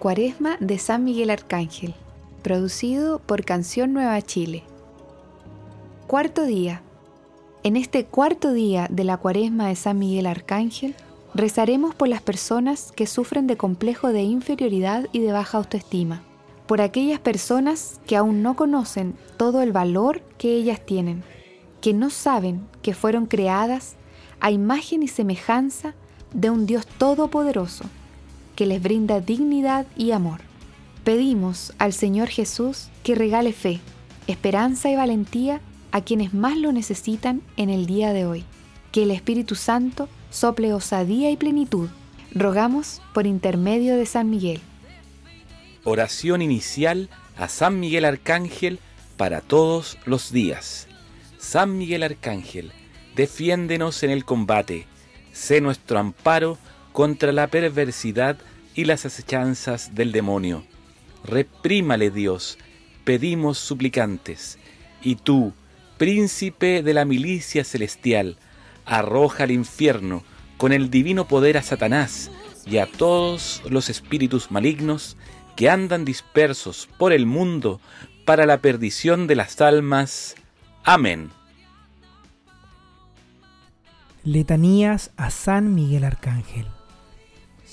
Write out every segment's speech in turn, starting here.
Cuaresma de San Miguel Arcángel, producido por Canción Nueva Chile. Cuarto día. En este cuarto día de la Cuaresma de San Miguel Arcángel, rezaremos por las personas que sufren de complejo de inferioridad y de baja autoestima, por aquellas personas que aún no conocen todo el valor que ellas tienen, que no saben que fueron creadas a imagen y semejanza de un Dios todopoderoso que les brinda dignidad y amor. Pedimos al Señor Jesús que regale fe, esperanza y valentía a quienes más lo necesitan en el día de hoy. Que el Espíritu Santo sople osadía y plenitud. Rogamos por intermedio de San Miguel. Oración inicial a San Miguel Arcángel para todos los días. San Miguel Arcángel, defiéndenos en el combate, sé nuestro amparo contra la perversidad y las acechanzas del demonio. Reprímale Dios, pedimos suplicantes, y tú, príncipe de la milicia celestial, arroja al infierno con el divino poder a Satanás y a todos los espíritus malignos que andan dispersos por el mundo para la perdición de las almas. Amén. Letanías a San Miguel Arcángel.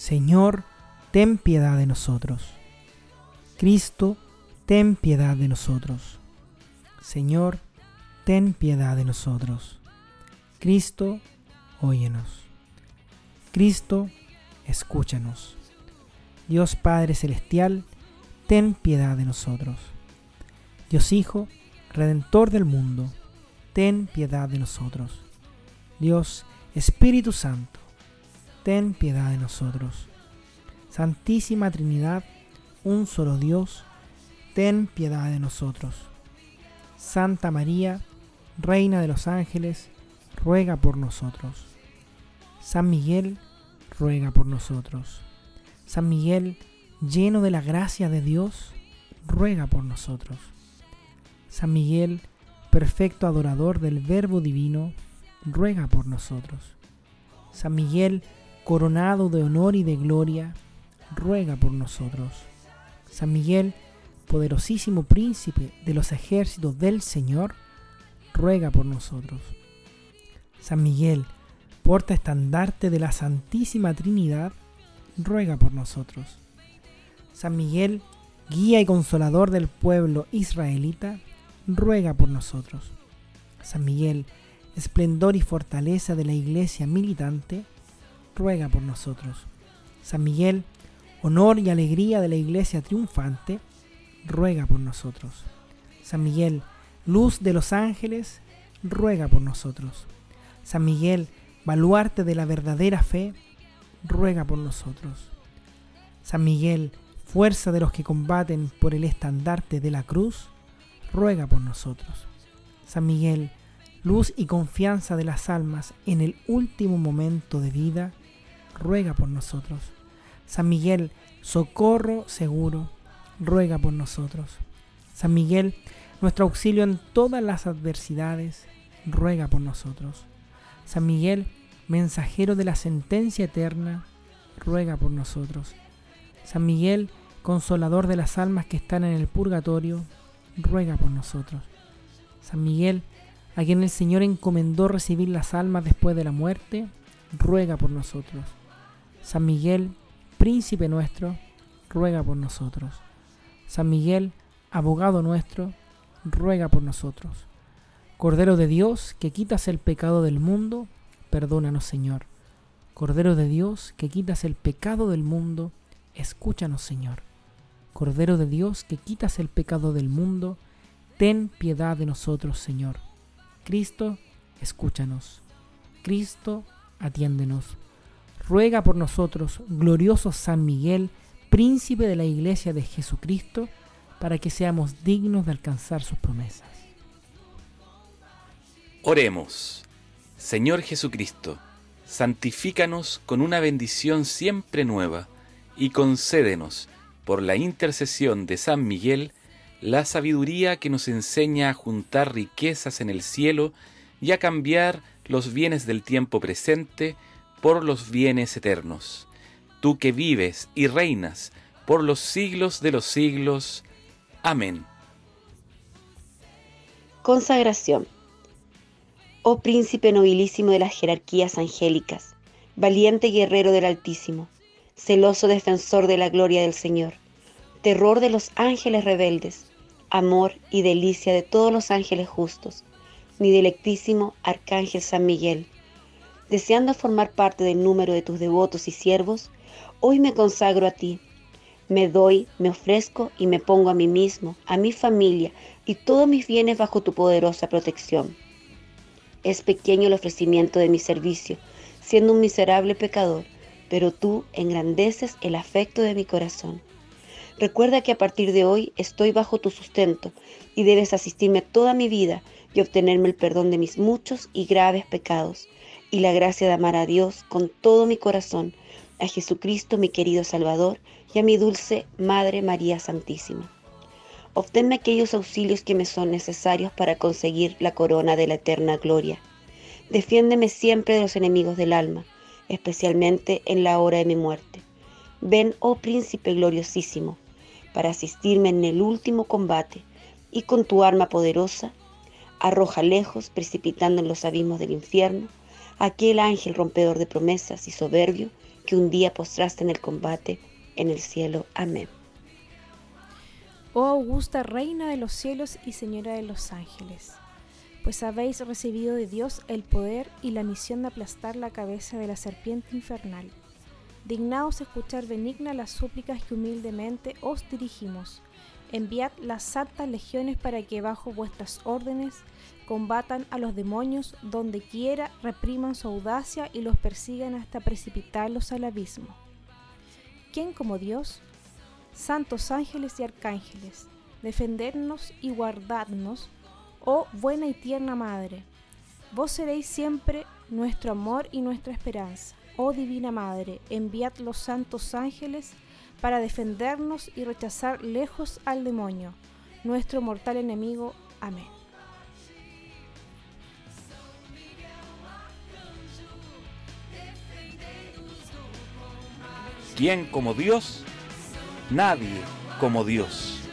Señor, ten piedad de nosotros. Cristo, ten piedad de nosotros. Señor, ten piedad de nosotros. Cristo, óyenos. Cristo, escúchanos. Dios Padre Celestial, ten piedad de nosotros. Dios Hijo, Redentor del mundo, ten piedad de nosotros. Dios Espíritu Santo, ten piedad de nosotros. Santísima Trinidad, un solo Dios, ten piedad de nosotros. Santa María, Reina de los ángeles, ruega por nosotros. San Miguel, ruega por nosotros. San Miguel, lleno de la gracia de Dios, ruega por nosotros. San Miguel, perfecto adorador del Verbo Divino, ruega por nosotros. San Miguel, coronado de honor y de gloria, ruega por nosotros. San Miguel, poderosísimo príncipe de los ejércitos del Señor, ruega por nosotros. San Miguel, porta estandarte de la Santísima Trinidad, ruega por nosotros. San Miguel, guía y consolador del pueblo israelita, ruega por nosotros. San Miguel, esplendor y fortaleza de la iglesia militante, ruega por nosotros. San Miguel, honor y alegría de la iglesia triunfante, ruega por nosotros. San Miguel, luz de los ángeles, ruega por nosotros. San Miguel, baluarte de la verdadera fe, ruega por nosotros. San Miguel, fuerza de los que combaten por el estandarte de la cruz, ruega por nosotros. San Miguel, luz y confianza de las almas en el último momento de vida, ruega por nosotros. San Miguel, socorro seguro, ruega por nosotros. San Miguel, nuestro auxilio en todas las adversidades, ruega por nosotros. San Miguel, mensajero de la sentencia eterna, ruega por nosotros. San Miguel, consolador de las almas que están en el purgatorio, ruega por nosotros. San Miguel, a quien el Señor encomendó recibir las almas después de la muerte, ruega por nosotros. San Miguel, príncipe nuestro, ruega por nosotros. San Miguel, abogado nuestro, ruega por nosotros. Cordero de Dios, que quitas el pecado del mundo, perdónanos Señor. Cordero de Dios, que quitas el pecado del mundo, escúchanos Señor. Cordero de Dios, que quitas el pecado del mundo, ten piedad de nosotros Señor. Cristo, escúchanos. Cristo, atiéndenos ruega por nosotros, glorioso San Miguel, príncipe de la Iglesia de Jesucristo, para que seamos dignos de alcanzar sus promesas. Oremos. Señor Jesucristo, santifícanos con una bendición siempre nueva y concédenos, por la intercesión de San Miguel, la sabiduría que nos enseña a juntar riquezas en el cielo y a cambiar los bienes del tiempo presente por los bienes eternos. Tú que vives y reinas por los siglos de los siglos. Amén. Consagración. Oh príncipe nobilísimo de las jerarquías angélicas, valiente guerrero del Altísimo, celoso defensor de la gloria del Señor, terror de los ángeles rebeldes, amor y delicia de todos los ángeles justos, mi delectísimo Arcángel San Miguel, deseando formar parte del número de tus devotos y siervos, hoy me consagro a ti me doy, me ofrezco y me pongo a mí mismo, a mi familia y todos mis bienes bajo tu poderosa protección. Es pequeño el ofrecimiento de mi servicio, siendo un miserable pecador, pero tú engrandeces el afecto de mi corazón. Recuerda que a partir de hoy estoy bajo tu sustento y debes asistirme toda mi vida y obtenerme el perdón de mis muchos y graves pecados y la gracia de amar a Dios con todo mi corazón, a Jesucristo mi querido Salvador y a mi dulce Madre María Santísima. Obténme aquellos auxilios que me son necesarios para conseguir la corona de la eterna gloria. Defiéndeme siempre de los enemigos del alma, especialmente en la hora de mi muerte. Ven, oh príncipe gloriosísimo, para asistirme en el último combate, y con tu arma poderosa, arroja lejos, precipitando en los abismos del infierno, aquel ángel rompedor de promesas y soberbio que un día postraste en el combate en el cielo. Amén. Oh augusta Reina de los cielos y Señora de los ángeles, pues habéis recibido de Dios el poder y la misión de aplastar la cabeza de la serpiente infernal. Dignaos escuchar benigna las súplicas que humildemente os dirigimos. Enviad las santas legiones para que bajo vuestras órdenes combatan a los demonios donde quiera, repriman su audacia y los persigan hasta precipitarlos al abismo. ¿Quién como Dios? Santos ángeles y arcángeles, defendernos y guardarnos, oh buena y tierna Madre. Vos seréis siempre nuestro amor y nuestra esperanza. Oh Divina Madre, enviad los santos ángeles para defendernos y rechazar lejos al demonio, nuestro mortal enemigo. Amén. ¿Quién como Dios? Nadie como Dios.